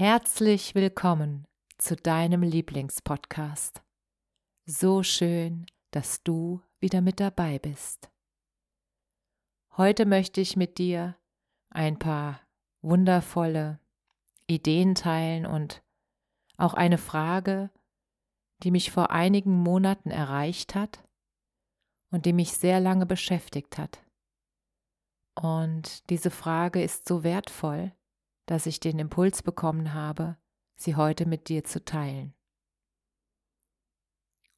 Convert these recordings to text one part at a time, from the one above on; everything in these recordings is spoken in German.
Herzlich willkommen zu deinem Lieblingspodcast. So schön, dass du wieder mit dabei bist. Heute möchte ich mit dir ein paar wundervolle Ideen teilen und auch eine Frage, die mich vor einigen Monaten erreicht hat und die mich sehr lange beschäftigt hat. Und diese Frage ist so wertvoll, dass ich den Impuls bekommen habe, sie heute mit dir zu teilen.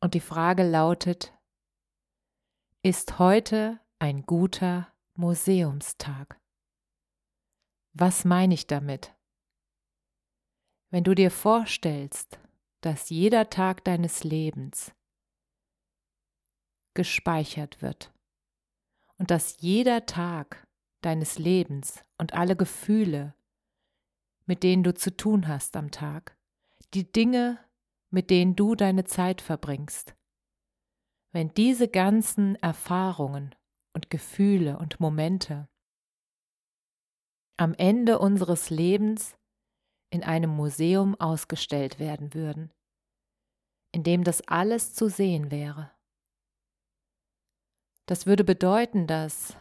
Und die Frage lautet, ist heute ein guter Museumstag? Was meine ich damit? Wenn du dir vorstellst, dass jeder Tag deines Lebens gespeichert wird und dass jeder Tag deines Lebens und alle Gefühle, mit denen du zu tun hast am Tag, die Dinge, mit denen du deine Zeit verbringst. Wenn diese ganzen Erfahrungen und Gefühle und Momente am Ende unseres Lebens in einem Museum ausgestellt werden würden, in dem das alles zu sehen wäre. Das würde bedeuten, dass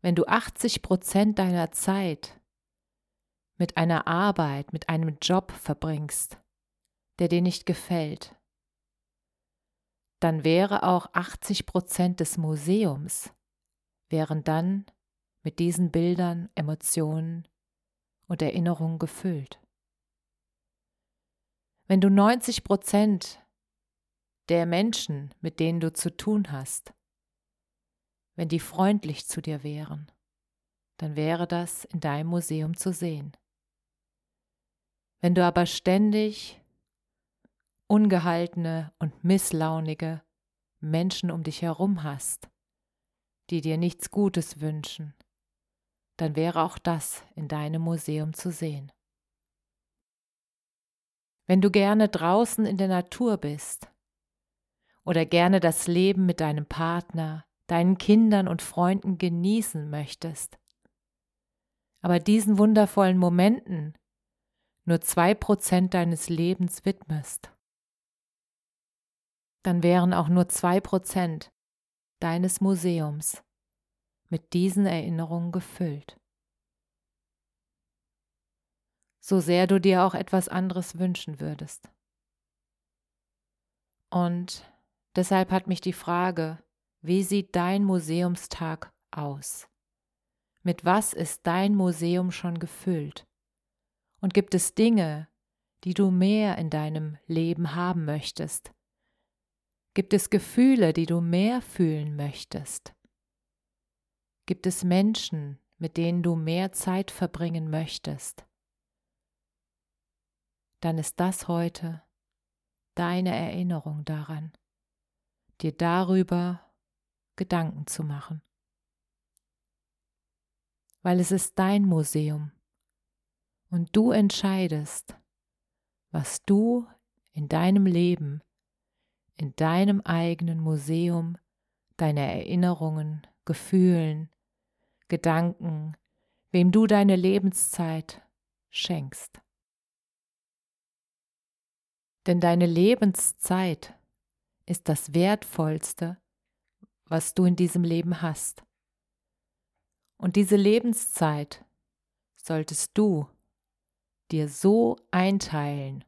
wenn du 80 Prozent deiner Zeit mit einer Arbeit, mit einem Job verbringst, der dir nicht gefällt, dann wäre auch 80 Prozent des Museums wären dann mit diesen Bildern, Emotionen und Erinnerungen gefüllt. Wenn du 90 Prozent der Menschen, mit denen du zu tun hast, wenn die freundlich zu dir wären, dann wäre das in deinem Museum zu sehen. Wenn du aber ständig ungehaltene und misslaunige Menschen um dich herum hast, die dir nichts Gutes wünschen, dann wäre auch das in deinem Museum zu sehen. Wenn du gerne draußen in der Natur bist oder gerne das Leben mit deinem Partner, deinen Kindern und Freunden genießen möchtest, aber diesen wundervollen Momenten nur zwei Prozent deines Lebens widmest, dann wären auch nur zwei Prozent deines Museums mit diesen Erinnerungen gefüllt. So sehr du dir auch etwas anderes wünschen würdest. Und deshalb hat mich die Frage, wie sieht dein Museumstag aus? Mit was ist dein Museum schon gefüllt? Und gibt es Dinge, die du mehr in deinem Leben haben möchtest? Gibt es Gefühle, die du mehr fühlen möchtest? Gibt es Menschen, mit denen du mehr Zeit verbringen möchtest? Dann ist das heute deine Erinnerung daran, dir darüber Gedanken zu machen. Weil es ist dein Museum und du entscheidest, was du in deinem Leben, in deinem eigenen Museum, deine Erinnerungen, Gefühlen, Gedanken, wem du deine Lebenszeit schenkst. Denn deine Lebenszeit ist das Wertvollste, was du in diesem Leben hast. Und diese Lebenszeit solltest du dir so einteilen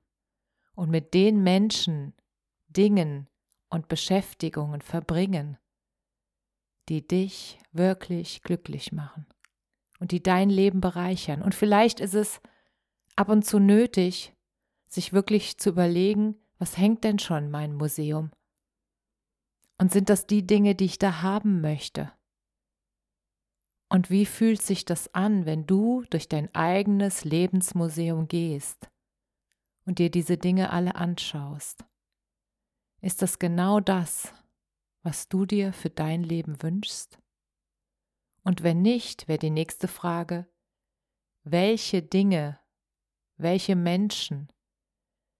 und mit den Menschen, Dingen und Beschäftigungen verbringen, die dich wirklich glücklich machen und die dein Leben bereichern. Und vielleicht ist es ab und zu nötig, sich wirklich zu überlegen, was hängt denn schon in meinem Museum? Und sind das die Dinge, die ich da haben möchte? Und wie fühlt sich das an, wenn du durch dein eigenes Lebensmuseum gehst und dir diese Dinge alle anschaust? Ist das genau das, was du dir für dein Leben wünschst? Und wenn nicht, wäre die nächste Frage, welche Dinge, welche Menschen,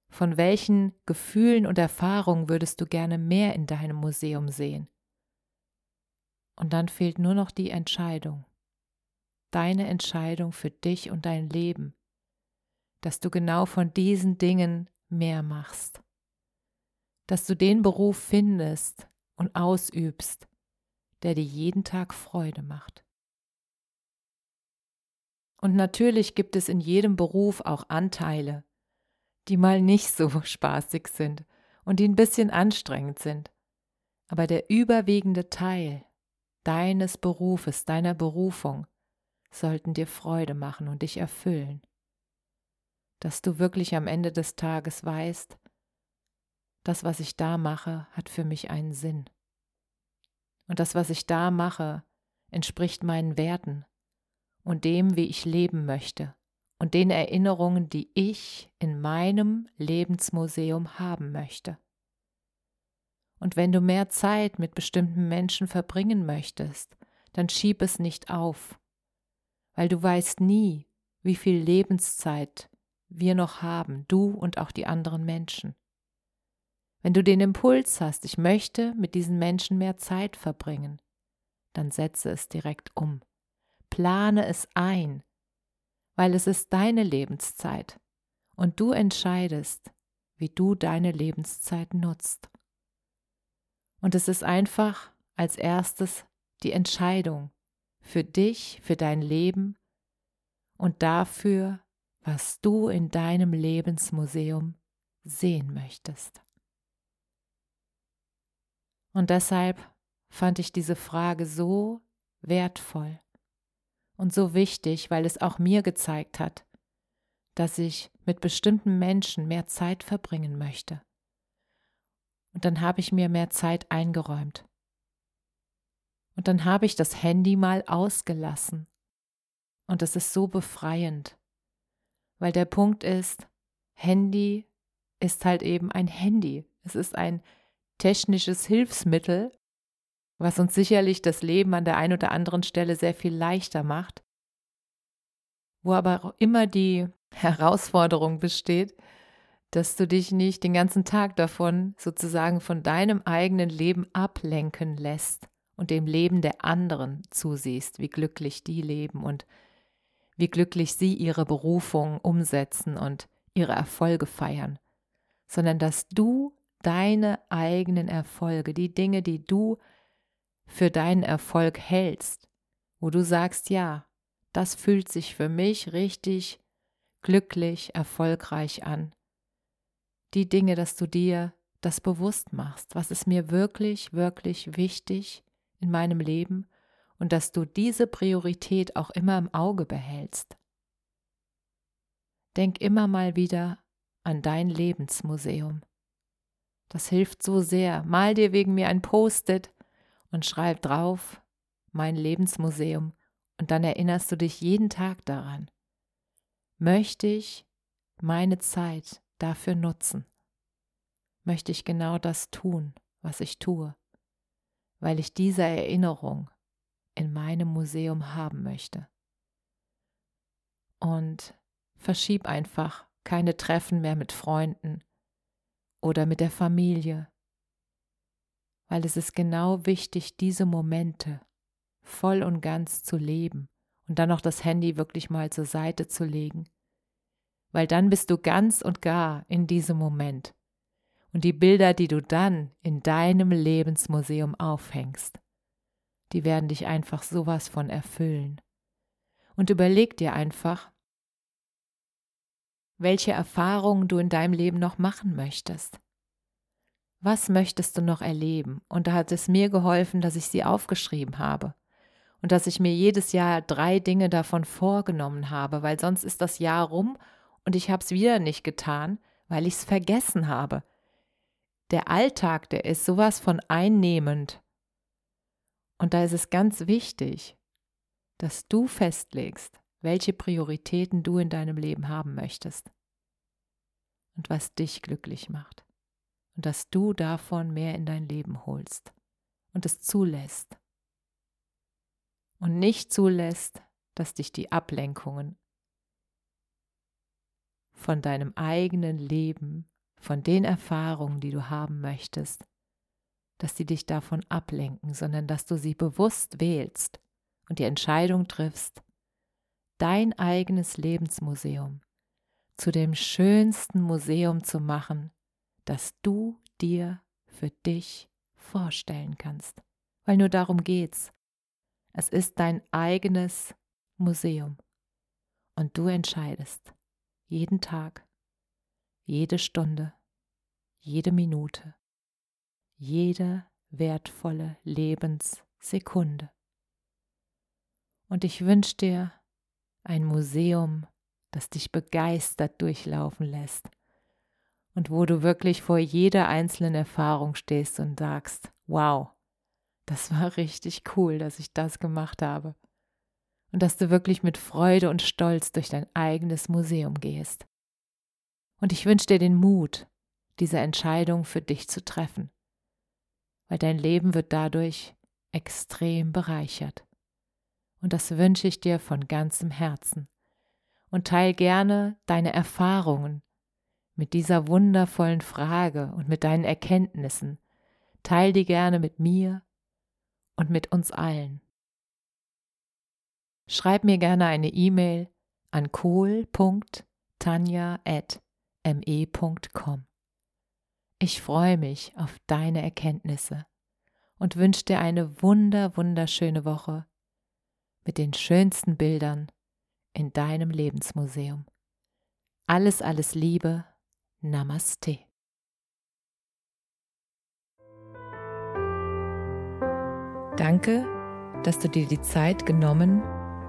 von welchen Gefühlen und Erfahrungen würdest du gerne mehr in deinem Museum sehen? Und dann fehlt nur noch die Entscheidung. Deine Entscheidung für dich und dein Leben, dass du genau von diesen Dingen mehr machst. Dass du den Beruf findest und ausübst, der dir jeden Tag Freude macht. Und natürlich gibt es in jedem Beruf auch Anteile, die mal nicht so spaßig sind und die ein bisschen anstrengend sind. Aber der überwiegende Teil deines Berufes, deiner Berufung, sollten dir Freude machen und dich erfüllen. Dass du wirklich am Ende des Tages weißt, das, was ich da mache, hat für mich einen Sinn. Und das, was ich da mache, entspricht meinen Werten und dem, wie ich leben möchte und den Erinnerungen, die ich in meinem Lebensmuseum haben möchte. Und wenn du mehr Zeit mit bestimmten Menschen verbringen möchtest, dann schieb es nicht auf, weil du weißt nie, wie viel Lebenszeit wir noch haben, du und auch die anderen Menschen. Wenn du den Impuls hast, ich möchte mit diesen Menschen mehr Zeit verbringen, dann setze es direkt um. Plane es ein, weil es ist deine Lebenszeit und du entscheidest, wie du deine Lebenszeit nutzt. Und es ist einfach als erstes die Entscheidung für dich, für dein Leben und dafür, was du in deinem Lebensmuseum sehen möchtest. Und deshalb fand ich diese Frage so wertvoll und so wichtig, weil es auch mir gezeigt hat, dass ich mit bestimmten Menschen mehr Zeit verbringen möchte. Und dann habe ich mir mehr Zeit eingeräumt. Und dann habe ich das Handy mal ausgelassen. Und es ist so befreiend, weil der Punkt ist, Handy ist halt eben ein Handy. Es ist ein technisches Hilfsmittel, was uns sicherlich das Leben an der einen oder anderen Stelle sehr viel leichter macht, wo aber immer die Herausforderung besteht, dass du dich nicht den ganzen Tag davon sozusagen von deinem eigenen Leben ablenken lässt und dem Leben der anderen zusiehst, wie glücklich die leben und wie glücklich sie ihre Berufung umsetzen und ihre Erfolge feiern, sondern dass du deine eigenen Erfolge, die Dinge, die du für deinen Erfolg hältst, wo du sagst, ja, das fühlt sich für mich richtig glücklich, erfolgreich an. Die Dinge, dass du dir das bewusst machst, was ist mir wirklich, wirklich wichtig in meinem Leben und dass du diese Priorität auch immer im Auge behältst. Denk immer mal wieder an dein Lebensmuseum. Das hilft so sehr. Mal dir wegen mir ein Post-it und schreib drauf mein Lebensmuseum und dann erinnerst du dich jeden Tag daran. Möchte ich meine Zeit dafür nutzen? Möchte ich genau das tun, was ich tue, weil ich diese Erinnerung in meinem Museum haben möchte? Und verschieb einfach keine Treffen mehr mit Freunden oder mit der Familie, weil es ist genau wichtig, diese Momente voll und ganz zu leben und dann noch das Handy wirklich mal zur Seite zu legen, weil dann bist du ganz und gar in diesem Moment. Und die Bilder, die du dann in deinem Lebensmuseum aufhängst, die werden dich einfach sowas von erfüllen. Und überleg dir einfach, welche Erfahrungen du in deinem Leben noch machen möchtest. Was möchtest du noch erleben? Und da hat es mir geholfen, dass ich sie aufgeschrieben habe und dass ich mir jedes Jahr drei Dinge davon vorgenommen habe, weil sonst ist das Jahr rum und ich habe es wieder nicht getan, weil ich es vergessen habe. Der Alltag, der ist sowas von einnehmend. Und da ist es ganz wichtig, dass du festlegst, welche Prioritäten du in deinem Leben haben möchtest und was dich glücklich macht und dass du davon mehr in dein Leben holst und es zulässt und nicht zulässt, dass dich die Ablenkungen von deinem eigenen Leben, von den Erfahrungen, die du haben möchtest, dass sie dich davon ablenken, sondern dass du sie bewusst wählst und die Entscheidung triffst, dein eigenes Lebensmuseum zu dem schönsten Museum zu machen, das du dir für dich vorstellen kannst. Weil nur darum geht's. Es ist dein eigenes Museum. Und du entscheidest jeden Tag, jede Stunde, jede Minute, jede wertvolle Lebenssekunde. Und ich wünsche dir ein Museum, das dich begeistert durchlaufen lässt und wo du wirklich vor jeder einzelnen Erfahrung stehst und sagst, wow, das war richtig cool, dass ich das gemacht habe. Und dass du wirklich mit Freude und Stolz durch dein eigenes Museum gehst. Und ich wünsche dir den Mut, diese Entscheidung für dich zu treffen, weil dein Leben wird dadurch extrem bereichert. Und das wünsche ich dir von ganzem Herzen. Und teil gerne deine Erfahrungen mit dieser wundervollen Frage und mit deinen Erkenntnissen. Teil die gerne mit mir und mit uns allen. Schreib mir gerne eine E-Mail an kohl.tanja.me.com. Ich freue mich auf deine Erkenntnisse und wünsche dir eine wunder, wunderschöne Woche mit den schönsten Bildern in deinem Lebensmuseum. Alles, alles Liebe. Namaste. Danke, dass du dir die Zeit genommen